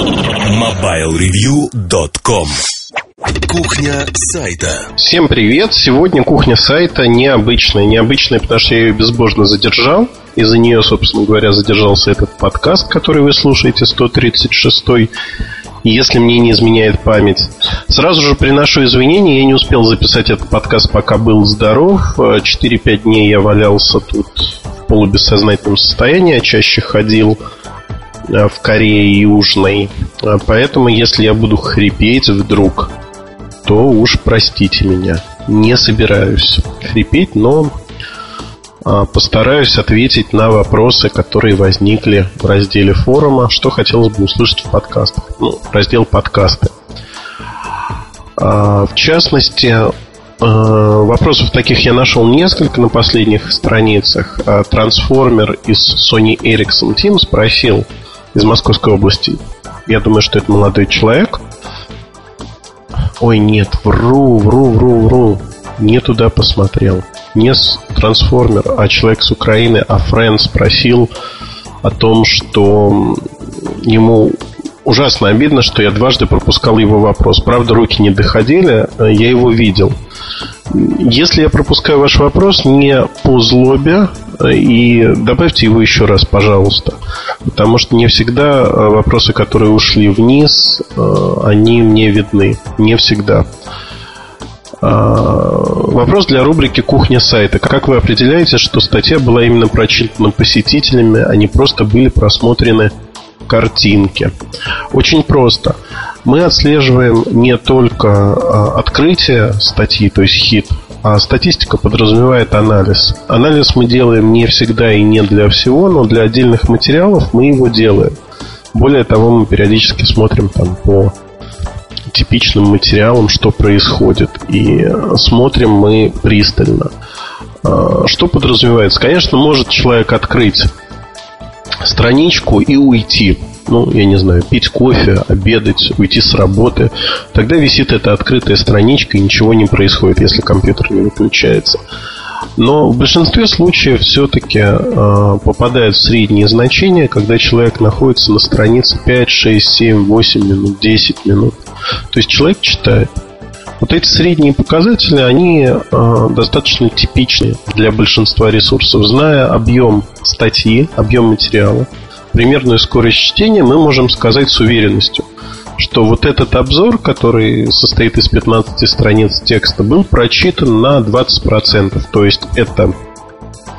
MobileReview.com Кухня сайта. Всем привет! Сегодня кухня сайта необычная. Необычная, потому что я ее безбожно задержал. Из-за нее, собственно говоря, задержался этот подкаст, который вы слушаете, 136 если мне не изменяет память. Сразу же приношу извинения, я не успел записать этот подкаст, пока был здоров. 4-5 дней я валялся тут в полубессознательном состоянии, а чаще ходил в Корее Южной. А поэтому, если я буду хрипеть вдруг, то уж простите меня. Не собираюсь хрипеть, но а, постараюсь ответить на вопросы, которые возникли в разделе форума, что хотелось бы услышать в подкастах. Ну, раздел подкасты. А, в частности, а, вопросов таких я нашел несколько на последних страницах. Трансформер из Sony Ericsson Team спросил из Московской области. Я думаю, что это молодой человек. Ой, нет, вру, вру, вру, вру. Не туда посмотрел не трансформер, а человек с Украины, а Френ спросил о том, что ему ужасно обидно, что я дважды пропускал его вопрос. Правда, руки не доходили, я его видел. Если я пропускаю ваш вопрос, не по злобе, и добавьте его еще раз, пожалуйста. Потому что не всегда вопросы, которые ушли вниз, они мне видны. Не всегда. А, вопрос для рубрики «Кухня сайта». Как вы определяете, что статья была именно прочитана посетителями, а не просто были просмотрены картинки? Очень просто. Мы отслеживаем не только а, открытие статьи, то есть хит, а статистика подразумевает анализ. Анализ мы делаем не всегда и не для всего, но для отдельных материалов мы его делаем. Более того, мы периодически смотрим там по типичным материалом, что происходит. И смотрим мы пристально. А, что подразумевается? Конечно, может человек открыть страничку и уйти. Ну, я не знаю, пить кофе, обедать, уйти с работы. Тогда висит эта открытая страничка и ничего не происходит, если компьютер не выключается. Но в большинстве случаев все-таки э, попадает в средние значения, когда человек находится на странице 5, 6, 7, 8 минут, 10 минут. То есть человек читает. Вот эти средние показатели, они э, достаточно типичны для большинства ресурсов. Зная объем статьи, объем материала, примерную скорость чтения, мы можем сказать с уверенностью, что вот этот обзор, который состоит из 15 страниц текста, был прочитан на 20%. То есть это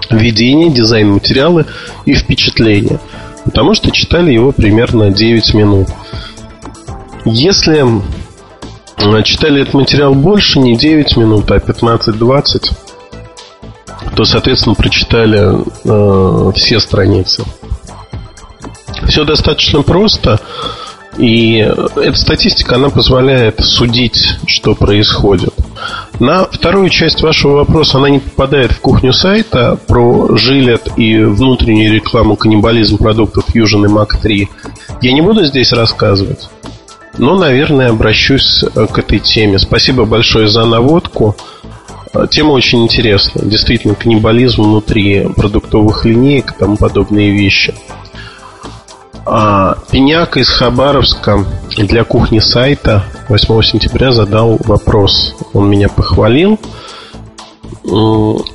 введение, дизайн материала и впечатление. Потому что читали его примерно 9 минут. Если читали этот материал больше, не 9 минут, а 15-20, то, соответственно, прочитали э, все страницы. Все достаточно просто. И эта статистика, она позволяет судить, что происходит. На вторую часть вашего вопроса она не попадает в кухню сайта про жилет и внутреннюю рекламу каннибализм продуктов Fusion и Mac 3. Я не буду здесь рассказывать. Но, наверное, обращусь э, к этой теме. Спасибо большое за наводку. Э, тема очень интересная. Действительно, каннибализм внутри продуктовых линеек и тому подобные вещи. А, Пеняк из Хабаровска для кухни сайта 8 сентября задал вопрос. Он меня похвалил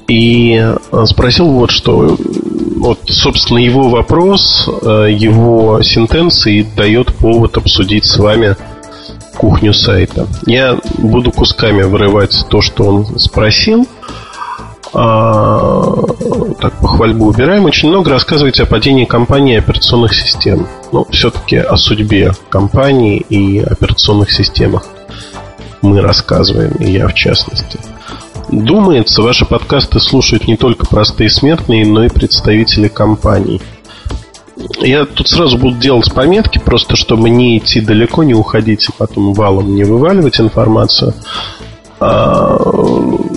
и спросил вот что. Вот, собственно, его вопрос, э, его сентенции дает повод обсудить с вами кухню сайта. Я буду кусками вырывать то, что он спросил – а, так, похвальбу убираем. Очень много рассказываете о падении компании операционных систем. Ну, все-таки о судьбе компании и операционных системах мы рассказываем, и я в частности. Думается, ваши подкасты слушают не только простые смертные, но и представители компаний. Я тут сразу буду делать пометки, просто чтобы не идти далеко, не уходить и потом валом не вываливать информацию. А,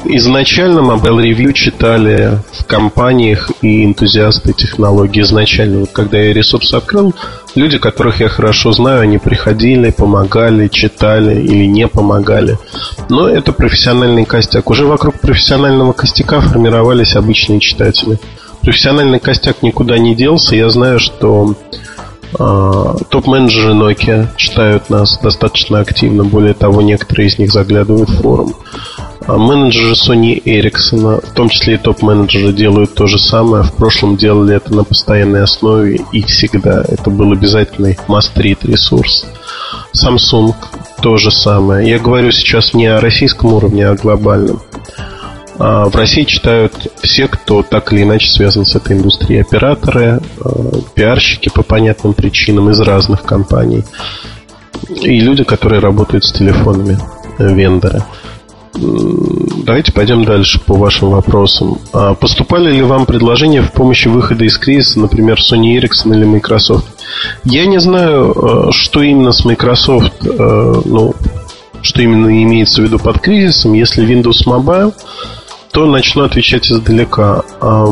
изначально Mobile Review читали в компаниях и энтузиасты технологий изначально. Вот когда я ресурс открыл, люди, которых я хорошо знаю, они приходили, помогали, читали или не помогали. Но это профессиональный костяк. Уже вокруг профессионального костяка формировались обычные читатели. Профессиональный костяк никуда не делся. Я знаю, что топ-менеджеры Nokia читают нас достаточно активно. Более того, некоторые из них заглядывают в форум. А менеджеры Sony Ericsson, в том числе и топ-менеджеры, делают то же самое. В прошлом делали это на постоянной основе и всегда. Это был обязательный must-read ресурс. Samsung то же самое. Я говорю сейчас не о российском уровне, а о глобальном. А в России читают все, кто так или иначе связан с этой индустрией. Операторы, а, пиарщики по понятным причинам из разных компаний. И люди, которые работают с телефонами, э, вендоры. Давайте пойдем дальше по вашим вопросам. А поступали ли вам предложения в помощи выхода из кризиса, например, Sony Ericsson или Microsoft? Я не знаю, э, что именно с Microsoft, э, ну, что именно имеется в виду под кризисом. Если Windows Mobile, то начну отвечать издалека. А,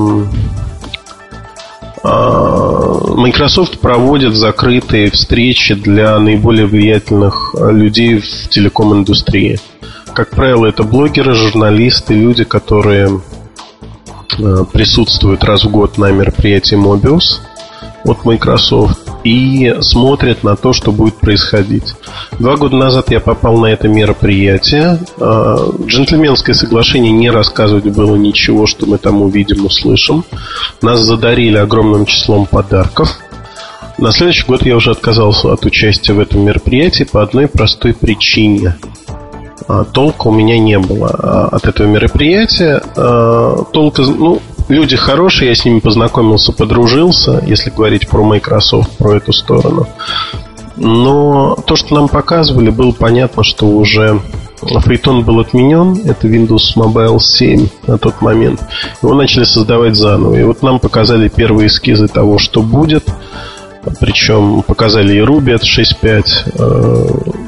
Microsoft проводит закрытые встречи для наиболее влиятельных людей в телеком-индустрии. Как правило, это блогеры, журналисты, люди, которые э, присутствуют раз в год на мероприятии Mobius от Microsoft и смотрят на то, что будет происходить. Два года назад я попал на это мероприятие. Э, джентльменское соглашение не рассказывать было ничего, что мы там увидим, услышим. Нас задарили огромным числом подарков. На следующий год я уже отказался от участия в этом мероприятии по одной простой причине – а, толка у меня не было а, от этого мероприятия. А, толка, ну, люди хорошие, я с ними познакомился, подружился, если говорить про Microsoft, про эту сторону. Но то, что нам показывали, было понятно, что уже Фрейтон был отменен, это Windows Mobile 7 на тот момент. Его начали создавать заново. И вот нам показали первые эскизы того, что будет. Причем показали и Ruby от 6.5,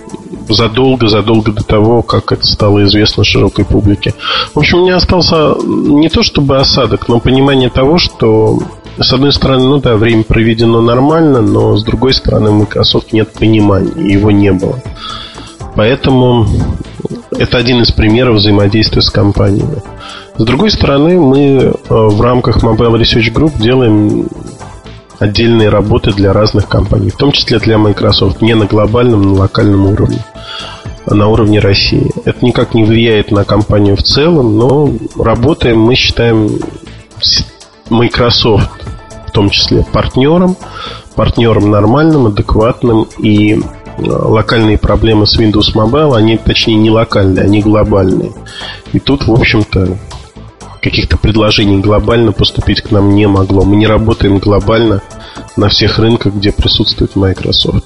задолго-задолго до того, как это стало известно широкой публике. В общем, у меня остался не то чтобы осадок, но понимание того, что с одной стороны, ну да, время проведено нормально, но с другой стороны, у Microsoft нет понимания, его не было. Поэтому это один из примеров взаимодействия с компаниями. С другой стороны, мы э, в рамках Mobile Research Group делаем отдельные работы для разных компаний, в том числе для Microsoft, не на глобальном, на локальном уровне, а на уровне России. Это никак не влияет на компанию в целом, но работаем, мы считаем Microsoft в том числе партнером, партнером нормальным, адекватным и э, локальные проблемы с Windows Mobile, они, точнее, не локальные, они глобальные. И тут, в общем-то, каких-то предложений глобально поступить к нам не могло. Мы не работаем глобально на всех рынках, где присутствует Microsoft.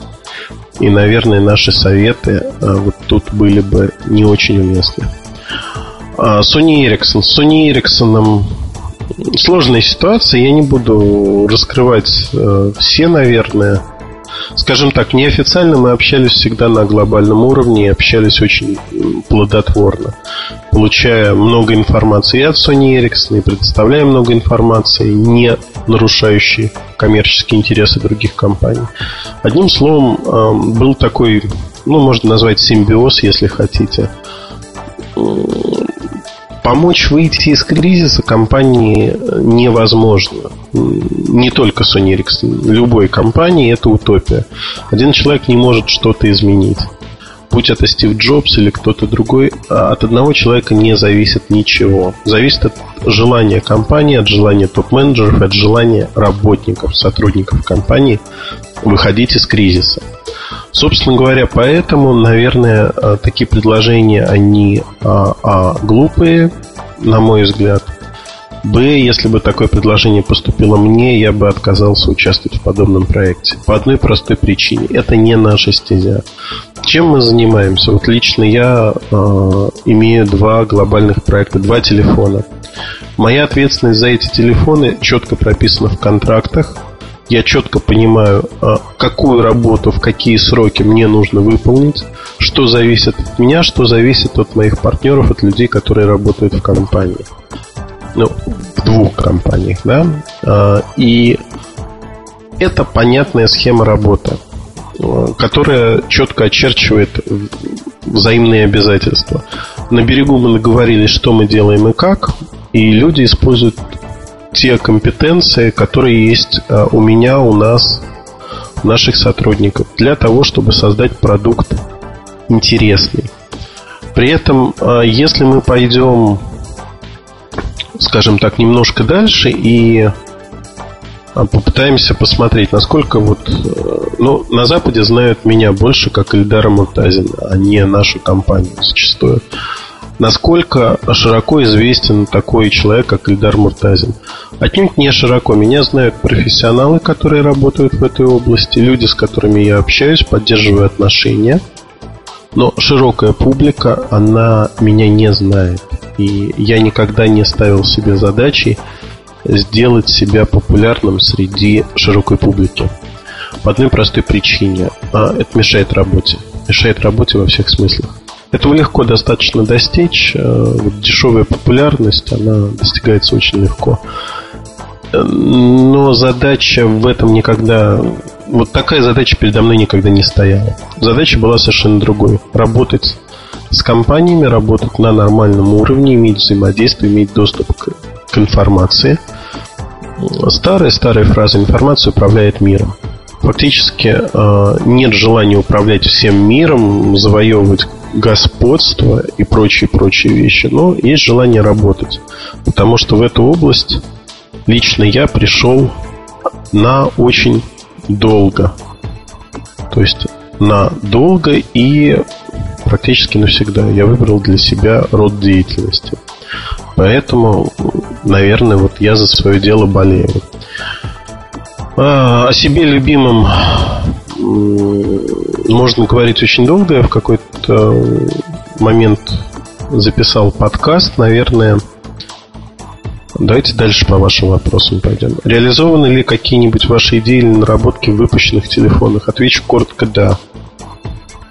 И, наверное, наши советы а, вот тут были бы не очень уместны. А, Sony Ericsson. С Sony Ericsson сложная ситуация. Я не буду раскрывать э, все, наверное, скажем так, неофициально мы общались всегда на глобальном уровне и общались очень плодотворно, получая много информации от Sony Ericsson, и предоставляя много информации, не нарушающей коммерческие интересы других компаний. Одним словом, был такой, ну, можно назвать симбиоз, если хотите, Помочь выйти из кризиса компании невозможно. Не только Sony Ericsson. Любой компании это утопия. Один человек не может что-то изменить. Будь это Стив Джобс или кто-то другой, а от одного человека не зависит ничего. Зависит от желания компании, от желания топ-менеджеров, от желания работников, сотрудников компании выходить из кризиса. Собственно говоря, поэтому, наверное, э, такие предложения, они а, а, глупые, на мой взгляд. Б, если бы такое предложение поступило мне, я бы отказался участвовать в подобном проекте. По одной простой причине. Это не наша стезя. Чем мы занимаемся? Вот лично я э, имею два глобальных проекта, два телефона. Моя ответственность за эти телефоны четко прописана в контрактах я четко понимаю, а, какую работу в какие сроки мне нужно выполнить, что зависит от меня, что зависит от моих партнеров, от людей, которые работают в компании. Ну, в двух компаниях, да. А, и это понятная схема работы, а, которая четко очерчивает взаимные обязательства. На берегу мы договорились, что мы делаем и как, и люди используют те компетенции, которые есть э, у меня, у нас наших сотрудников для того, чтобы создать продукт интересный. При этом, а, если мы пойдем, скажем так, немножко дальше и а, попытаемся посмотреть, насколько вот... Э, ну, на Западе знают меня больше как Ильдара Муртазина, а не нашу компанию зачастую. Насколько широко известен такой человек, как Ильдар Муртазин? Отнюдь не широко. Меня знают профессионалы, которые работают в этой области, люди, с которыми я общаюсь, поддерживаю отношения. Но широкая публика, она меня не знает. И я никогда не ставил себе задачи сделать себя популярным среди широкой публики. По одной простой причине. А, это мешает работе. Мешает работе во всех смыслах. Этого легко достаточно достичь. Э, вот дешевая популярность, она достигается очень легко. Но задача в этом никогда... Вот такая задача передо мной никогда не стояла. Задача была совершенно другой. Работать с компаниями, работать на нормальном уровне, иметь взаимодействие, иметь доступ к, к информации – Старая-старая фраза «информация управляет миром». Фактически э, нет желания управлять всем миром, завоевывать господство и прочие-прочие вещи, но есть желание работать. Потому что в эту область лично я пришел на очень долго. То есть на долго и практически навсегда я выбрал для себя род деятельности. Поэтому, наверное, вот я за свое дело болею. А, о себе любимом можно говорить очень долго. Я в какой-то момент записал подкаст, наверное. Давайте дальше по вашим вопросам пойдем. Реализованы ли какие-нибудь ваши идеи или наработки в выпущенных телефонах? Отвечу коротко «да».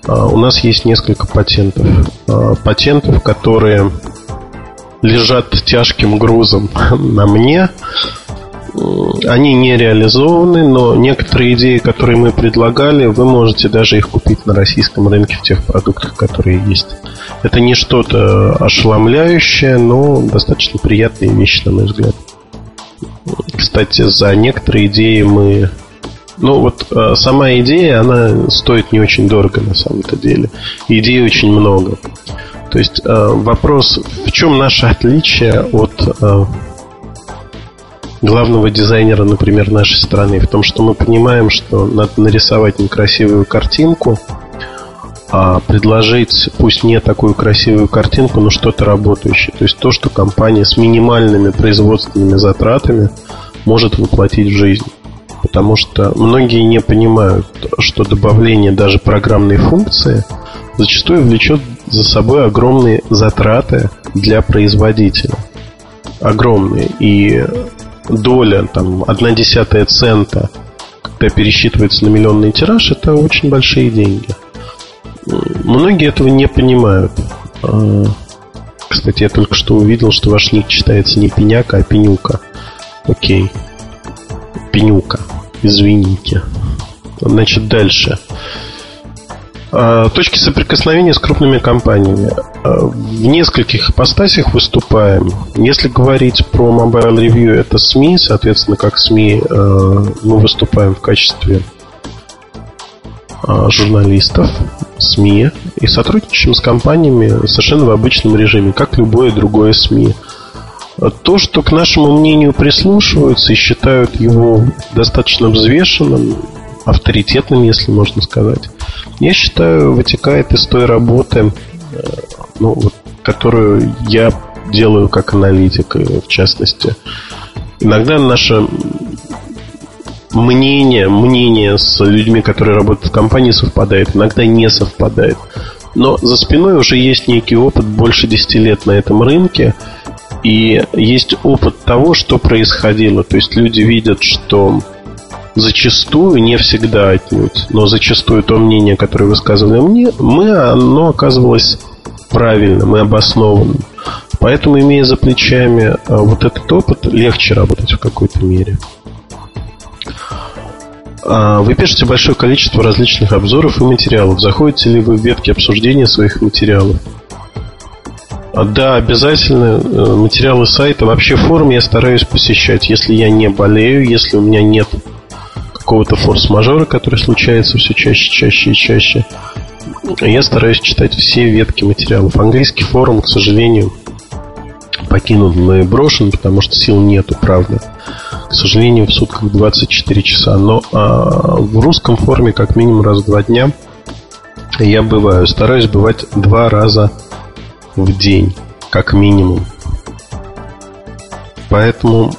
А, у нас есть несколько патентов. А, патентов, которые лежат тяжким грузом на мне. Они не реализованы, но некоторые идеи, которые мы предлагали, вы можете даже их купить на российском рынке в тех продуктах, которые есть. Это не что-то ошеломляющее, но достаточно приятные вещи, на мой взгляд. Кстати, за некоторые идеи мы... Ну вот э, сама идея, она стоит не очень дорого на самом-то деле. Идей очень много. То есть э, вопрос, в чем наше отличие от э, главного дизайнера, например, нашей страны, в том, что мы понимаем, что надо нарисовать некрасивую картинку, а предложить, пусть не такую красивую картинку, но что-то работающее. То есть то, что компания с минимальными производственными затратами может воплотить в жизнь. Потому что многие не понимают, что добавление даже программной функции зачастую влечет за собой огромные затраты для производителя. Огромные. И доля, там, одна десятая цента, когда пересчитывается на миллионный тираж, это очень большие деньги. Многие этого не понимают. А, кстати, я только что увидел, что ваш ник читается не пеняка, а пенюка. Окей. Пенюка. Извините. Значит, дальше. А, точки соприкосновения с крупными компаниями. А, в нескольких ипостасях выступаем. Если говорить про Mobile Review, это СМИ, соответственно, как СМИ а, мы выступаем в качестве журналистов, СМИ и сотрудничаем с компаниями совершенно в обычном режиме, как любое другое СМИ. То, что к нашему мнению прислушиваются и считают его достаточно взвешенным, авторитетным, если можно сказать, я считаю, вытекает из той работы, э, ну, которую я делаю как аналитик, в частности. Иногда наше мнение, мнение с людьми, которые работают в компании, совпадает, иногда не совпадает. Но за спиной уже есть некий опыт больше 10 лет на этом рынке, и есть опыт того, что происходило. То есть люди видят, что зачастую, не всегда отнюдь, но зачастую то мнение, которое высказывали мне, мы, оно оказывалось правильным и обоснованным. Поэтому, имея за плечами а, вот этот опыт, легче работать в какой-то мере. А, вы пишете большое количество различных обзоров и материалов. Заходите ли вы в ветки обсуждения своих материалов? А, да, обязательно э, материалы сайта. Вообще форум я стараюсь посещать, если я не болею, если у меня нет какого-то форс-мажора, который случается все чаще, чаще и чаще, я стараюсь читать все ветки материалов. Английский форум, к сожалению, покинут мной брошен, потому что сил нету, правда. К сожалению, в сутках 24 часа. Но а, в русском форуме как минимум раз в два дня я бываю. Стараюсь бывать два раза в день, как минимум. Поэтому,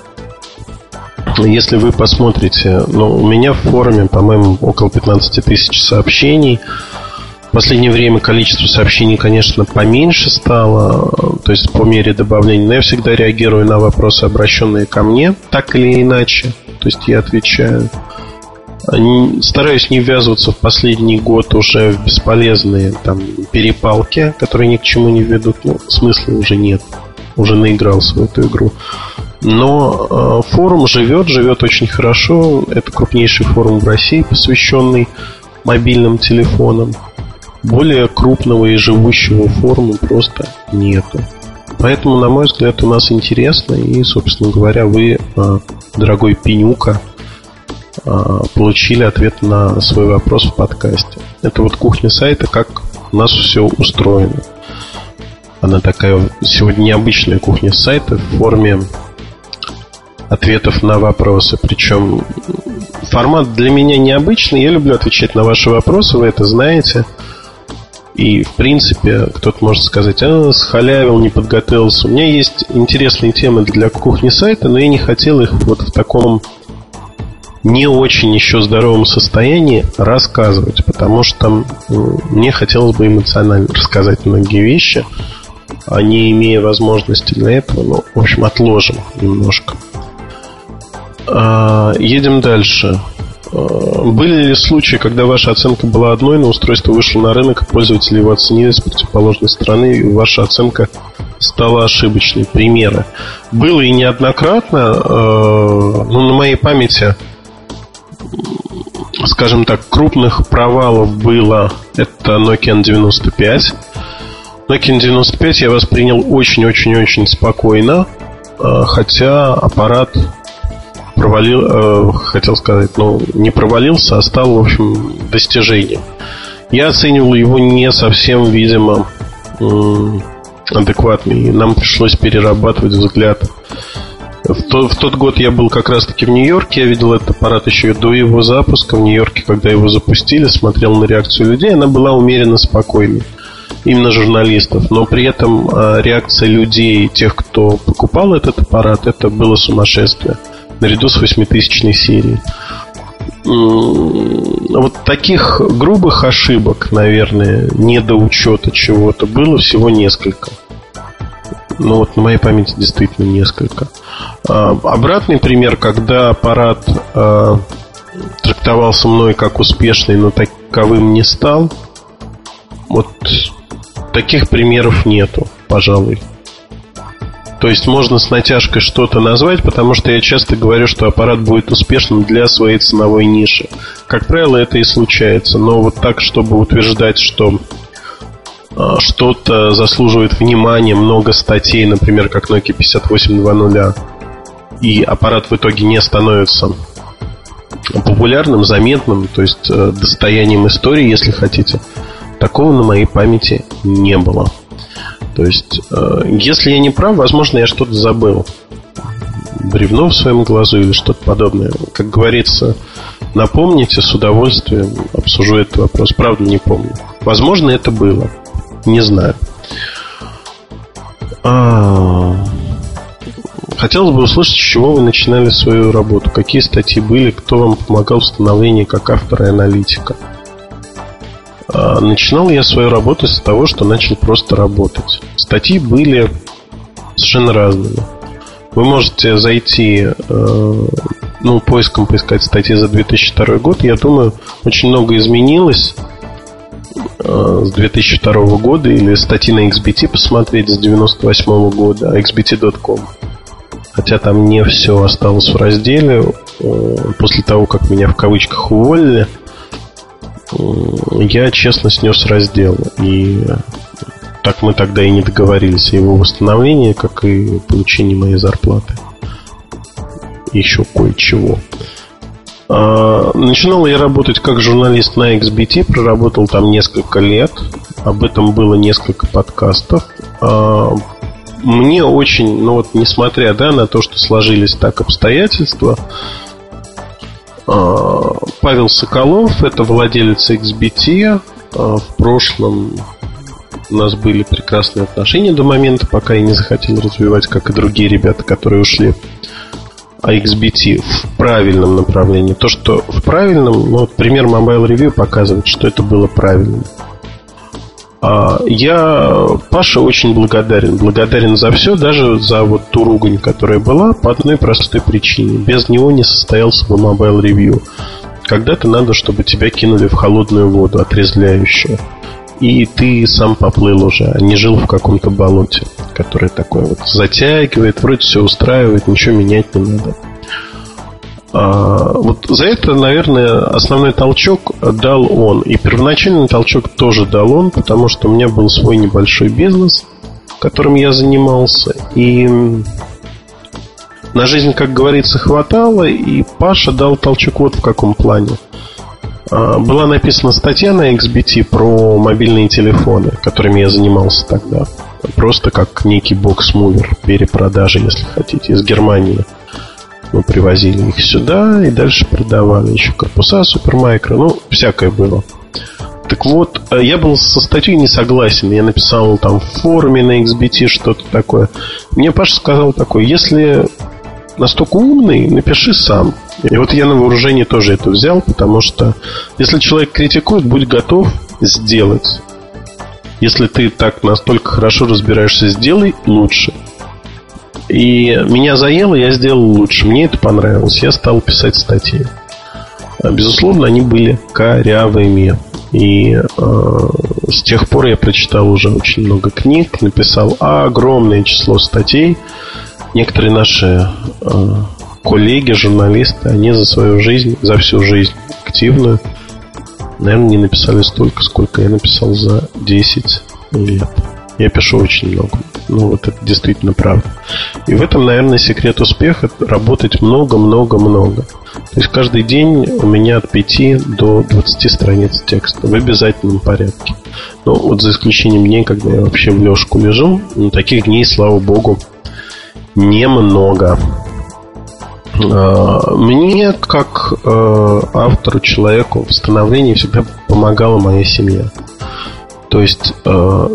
если вы посмотрите, ну, у меня в форуме, по-моему, около 15 тысяч сообщений – в последнее время количество сообщений, конечно, поменьше стало, то есть по мере добавления, но я всегда реагирую на вопросы, обращенные ко мне, так или иначе. То есть я отвечаю. Стараюсь не ввязываться в последний год уже в бесполезные там перепалки, которые ни к чему не ведут. Ну, смысла уже нет. Уже наигрался в эту игру. Но э, форум живет, живет очень хорошо. Это крупнейший форум в России, посвященный мобильным телефонам более крупного и живущего форума просто нету. Поэтому, на мой взгляд, у нас интересно. И, собственно говоря, вы, а, дорогой Пенюка, а, получили ответ на свой вопрос в подкасте. Это вот кухня сайта, как у нас все устроено. Она такая сегодня необычная кухня сайта в форме ответов на вопросы. Причем формат для меня необычный. Я люблю отвечать на ваши вопросы, вы это знаете. И, в принципе, кто-то может сказать, а, схалявил, не подготовился. У меня есть интересные темы для кухни сайта, но я не хотел их вот в таком не очень еще здоровом состоянии рассказывать, потому что мне хотелось бы эмоционально рассказать многие вещи, а не имея возможности для этого, ну, в общем, отложим немножко. А, едем дальше. Э, были ли случаи, когда ваша оценка была одной, но устройство вышло на рынок, пользователи его оценили с противоположной стороны, и ваша оценка стала ошибочной? Примеры. Было и неоднократно, э, ну, на моей памяти, скажем так, крупных провалов было это Nokia N95. Nokia N95 я воспринял очень-очень-очень спокойно, хотя аппарат провалил, э, хотел сказать, ну, не провалился, а стал, в общем, достижением. Я оценивал его не совсем, видимо, э, адекватный. Нам пришлось перерабатывать взгляд. В, то, в тот год я был как раз-таки в Нью-Йорке. Я видел этот аппарат еще до его запуска в Нью-Йорке, когда его запустили, смотрел на реакцию людей. Она была умеренно спокойной именно журналистов, но при этом э, реакция людей, тех, кто покупал этот аппарат, это было сумасшествие наряду с восьмитысячной серией. Вот таких грубых ошибок, наверное, недоучета чего-то было всего несколько. Ну вот на моей памяти действительно несколько. А, обратный пример, когда аппарат а, трактовался мной как успешный, но таковым не стал. Вот таких примеров нету, пожалуй. То есть можно с натяжкой что-то назвать, потому что я часто говорю, что аппарат будет успешным для своей ценовой ниши. Как правило, это и случается. Но вот так, чтобы утверждать, что а, что-то заслуживает внимания, много статей, например, как Nokia 5820, и аппарат в итоге не становится популярным, заметным, то есть э, достоянием истории, если хотите, такого на моей памяти не было. То есть, э, если я не прав, возможно, я что-то забыл. Бревно в своем глазу или что-то подобное. Как говорится, напомните, с удовольствием обсужу этот вопрос. Правда, не помню. Возможно, это было. Не знаю. А... Хотелось бы услышать, с чего вы начинали свою работу, какие статьи были, кто вам помогал в становлении как автора и аналитика. А, начинал я свою работу с того, что начал просто работать. Статьи были совершенно разными. Вы можете зайти, э, ну, поиском поискать статьи за 2002 год. Я думаю, очень много изменилось э, с 2002 года или статьи на XBT посмотреть с 98 года, xbt.com. Хотя там не все осталось в разделе. Э, после того, как меня в кавычках уволили – я честно снес раздел. И так мы тогда и не договорились о его восстановлении, как и получении моей зарплаты. Еще кое-чего. А, начинал я работать как журналист на XBT, проработал там несколько лет. Об этом было несколько подкастов. А, мне очень, ну вот несмотря да, на то, что сложились так обстоятельства, Павел Соколов, это владелец XBT, в прошлом у нас были прекрасные отношения до момента, пока я не захотел развивать, как и другие ребята, которые ушли AXBT в правильном направлении. То, что в правильном, ну, вот пример Mobile Review показывает, что это было правильно. А, я Паше очень благодарен. Благодарен за все, даже за вот ту ругань, которая была, по одной простой причине. Без него не состоялся бы Review. Когда-то надо, чтобы тебя кинули в холодную воду, отрезвляющую и ты сам поплыл уже, а не жил в каком-то болоте, которое такое вот затягивает, вроде все устраивает, ничего менять не надо. А, вот за это, наверное, основной толчок дал он. И первоначальный толчок тоже дал он, потому что у меня был свой небольшой бизнес, которым я занимался. И на жизнь, как говорится, хватало, и Паша дал толчок вот в каком плане – а, была написана статья на XBT про мобильные телефоны, которыми я занимался тогда. Просто как некий box-mover перепродажи, если хотите, из Германии. Мы привозили их сюда и дальше продавали. Еще корпуса Supermicro, ну, всякое было. Так вот, э, я был со статьей не согласен. Я написал там в форуме на XBT что-то такое. Мне Паша сказал такое, если настолько умный, напиши сам. И вот я на вооружение тоже это взял, потому что если человек критикует, будь готов сделать. Если ты так настолько хорошо разбираешься, сделай лучше. И меня заело, я сделал лучше. Мне это понравилось. Я стал писать статьи. А, безусловно, они были корявыми. И э, с тех пор я прочитал уже очень много книг, написал огромное число статей. Некоторые наши э, коллеги, журналисты, они за свою жизнь, за всю жизнь активную, наверное, не написали столько, сколько я написал за 10 лет. Я пишу очень много. Ну, вот это действительно правда. И в этом, наверное, секрет успеха – работать много-много-много. То есть каждый день у меня от 5 до 20 страниц текста в обязательном порядке. Но вот за исключением дней, когда я вообще в лёжку лежу, ну, таких дней, слава богу, немного. А, мне, как э, автору, человеку в становлении всегда помогала моя семья. То есть, э,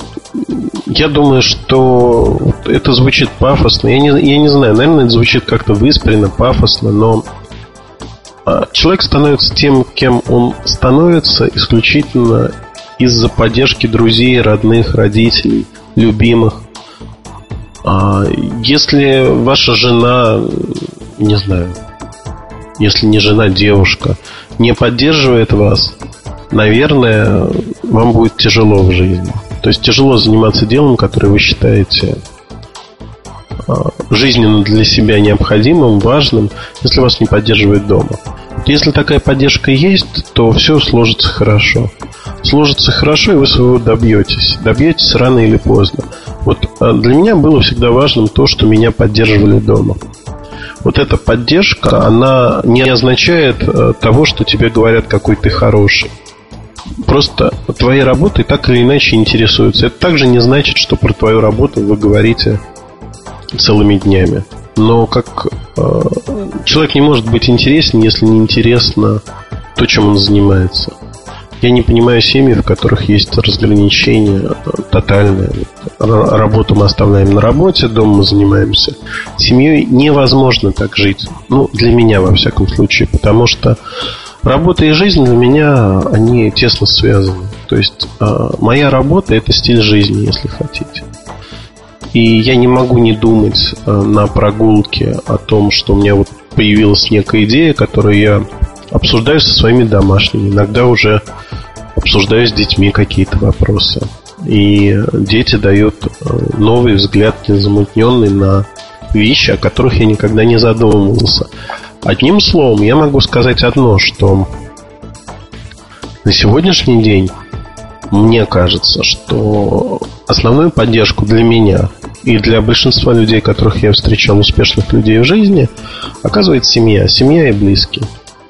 я думаю, что это звучит пафосно. Я не, я не знаю, наверное, это звучит как-то выспренно, пафосно, но а, человек становится тем, кем он становится, исключительно из-за поддержки друзей, родных, родителей, любимых. А, если ваша жена не знаю, если не жена, девушка, не поддерживает вас, наверное, вам будет тяжело в жизни. То есть тяжело заниматься делом, которое вы считаете а, жизненно для себя необходимым, важным, если вас не поддерживает дома. Если такая поддержка есть, то все сложится хорошо. Сложится хорошо, и вы своего добьетесь. Добьетесь рано или поздно. Вот а, для меня было всегда важным то, что меня поддерживали дома вот эта поддержка, она не означает э, того, что тебе говорят, какой ты хороший. Просто твоей работой так или иначе интересуются. Это также не значит, что про твою работу вы говорите целыми днями. Но как э, человек не может быть интересен, если не интересно то, чем он занимается. Я не понимаю семьи, в которых есть разграничение тотальное. Работу мы оставляем на работе, дом мы занимаемся. Семьей невозможно так жить. Ну, для меня, во всяком случае. Потому что работа и жизнь для меня, они тесно связаны. То есть, а, моя работа – это стиль жизни, если хотите. И я не могу не думать а, на прогулке о том, что у меня вот появилась некая идея, которую я обсуждаю со своими домашними. Иногда уже обсуждаю с детьми какие-то вопросы. И дети дают э, новый взгляд, незамутненный на вещи, о которых я никогда не задумывался. Одним словом, я могу сказать одно, что на сегодняшний день мне кажется, что основную поддержку для меня и для большинства людей, которых я встречал, успешных людей в жизни, оказывает семья. Семья и близкие.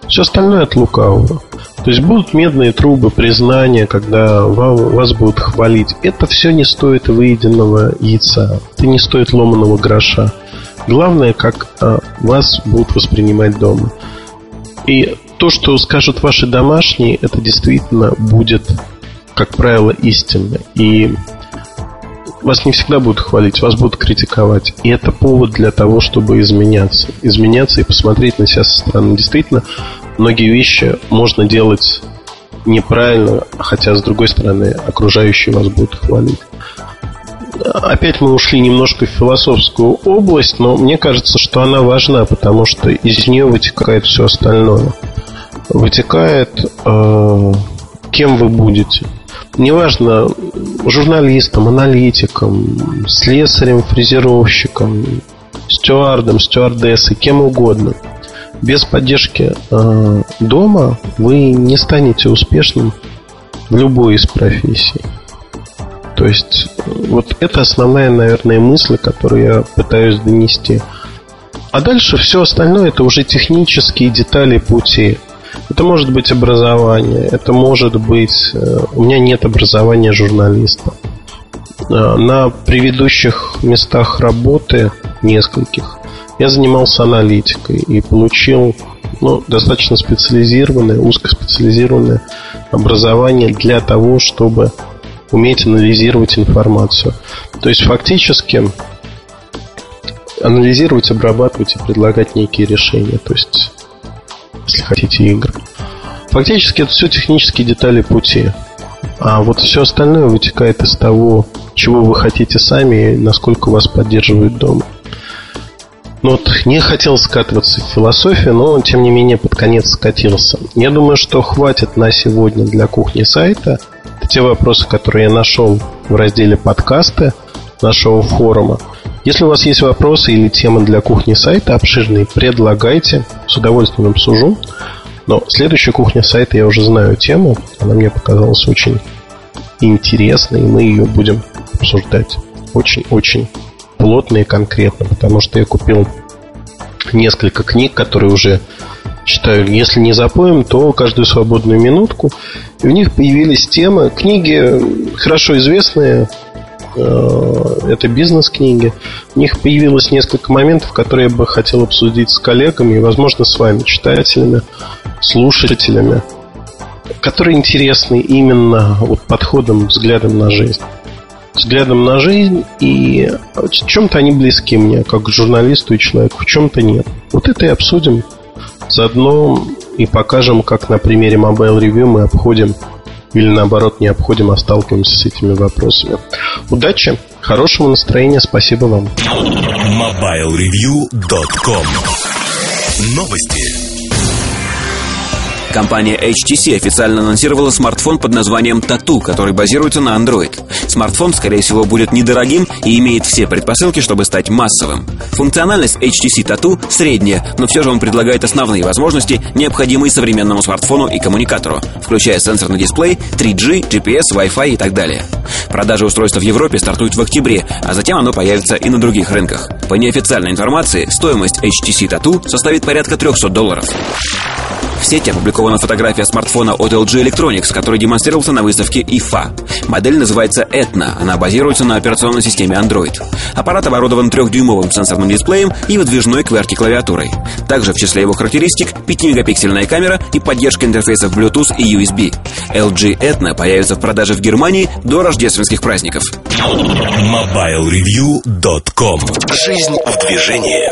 Все остальное от лукавого. То есть будут медные трубы, признания, когда вас будут хвалить. Это все не стоит выеденного яйца. Это не стоит ломаного гроша. Главное, как а, вас будут воспринимать дома. И то, что скажут ваши домашние, это действительно будет, как правило, истинно. И вас не всегда будут хвалить, вас будут критиковать. И это повод для того, чтобы изменяться. Изменяться и посмотреть на себя со стороны. Действительно, многие вещи можно делать неправильно, хотя, с другой стороны, окружающие вас будут хвалить. Опять мы ушли немножко в философскую область, но мне кажется, что она важна, потому что из нее вытекает все остальное. Вытекает, э, кем вы будете. Неважно, журналистом, аналитиком, слесарем, фрезеровщиком, стюардом, стюардессой, кем угодно. Без поддержки э, дома вы не станете успешным в любой из профессий. То есть, вот это основная, наверное, мысль, которую я пытаюсь донести. А дальше все остальное это уже технические детали пути. Это может быть образование, это может быть... Э, у меня нет образования журналиста. Э, на предыдущих местах работы, нескольких, я занимался аналитикой и получил ну, достаточно специализированное, узкоспециализированное образование для того, чтобы уметь анализировать информацию. То есть фактически анализировать, обрабатывать и предлагать некие решения. То есть если хотите, игр. Фактически это все технические детали пути. А вот все остальное вытекает из того, чего вы хотите сами и насколько вас поддерживают дома. Ну вот не хотел скатываться в философию, но тем не менее под конец скатился. Я думаю, что хватит на сегодня для кухни сайта. Те вопросы, которые я нашел в разделе подкасты нашего форума. Если у вас есть вопросы или темы для кухни сайта обширные, предлагайте. С удовольствием обсужу. Но следующая кухня сайта я уже знаю тему. Она мне показалась очень интересной, и мы ее будем обсуждать очень-очень плотно и конкретно, потому что я купил несколько книг, которые уже читаю, если не запоем, то каждую свободную минутку. И в них появились темы, книги хорошо известные, Э, это бизнес-книги. У них появилось несколько моментов, которые я бы хотел обсудить с коллегами и, возможно, с вами, читателями, слушателями, которые интересны именно вот подходом, взглядом на жизнь. Взглядом на жизнь, и в чем-то они близки мне, как журналисту и человеку, в чем-то нет. Вот это и обсудим. Заодно и покажем, как на примере Mobile Review мы обходим или наоборот не обходим, а сталкиваемся с этими вопросами. Удачи, хорошего настроения, спасибо вам. MobileReview.com Новости. Компания HTC официально анонсировала смартфон под названием Tattoo, который базируется на Android. Смартфон, скорее всего, будет недорогим и имеет все предпосылки, чтобы стать массовым. Функциональность HTC Tattoo средняя, но все же он предлагает основные возможности, необходимые современному смартфону и коммуникатору, включая сенсорный дисплей, 3G, GPS, Wi-Fi и так далее. Продажи устройства в Европе стартуют в октябре, а затем оно появится и на других рынках. По неофициальной информации, стоимость HTC Tattoo составит порядка 300 долларов. В сети опубликована фотография смартфона от LG Electronics, который демонстрировался на выставке IFA. Модель называется Etna. Она базируется на операционной системе Android. Аппарат оборудован трехдюймовым сенсорным дисплеем и выдвижной QWERTY-клавиатурой. Также в числе его характеристик 5-мегапиксельная камера и поддержка интерфейсов Bluetooth и USB. LG Etna появится в продаже в Германии до рождественских праздников. MobileReview.com Жизнь в движении.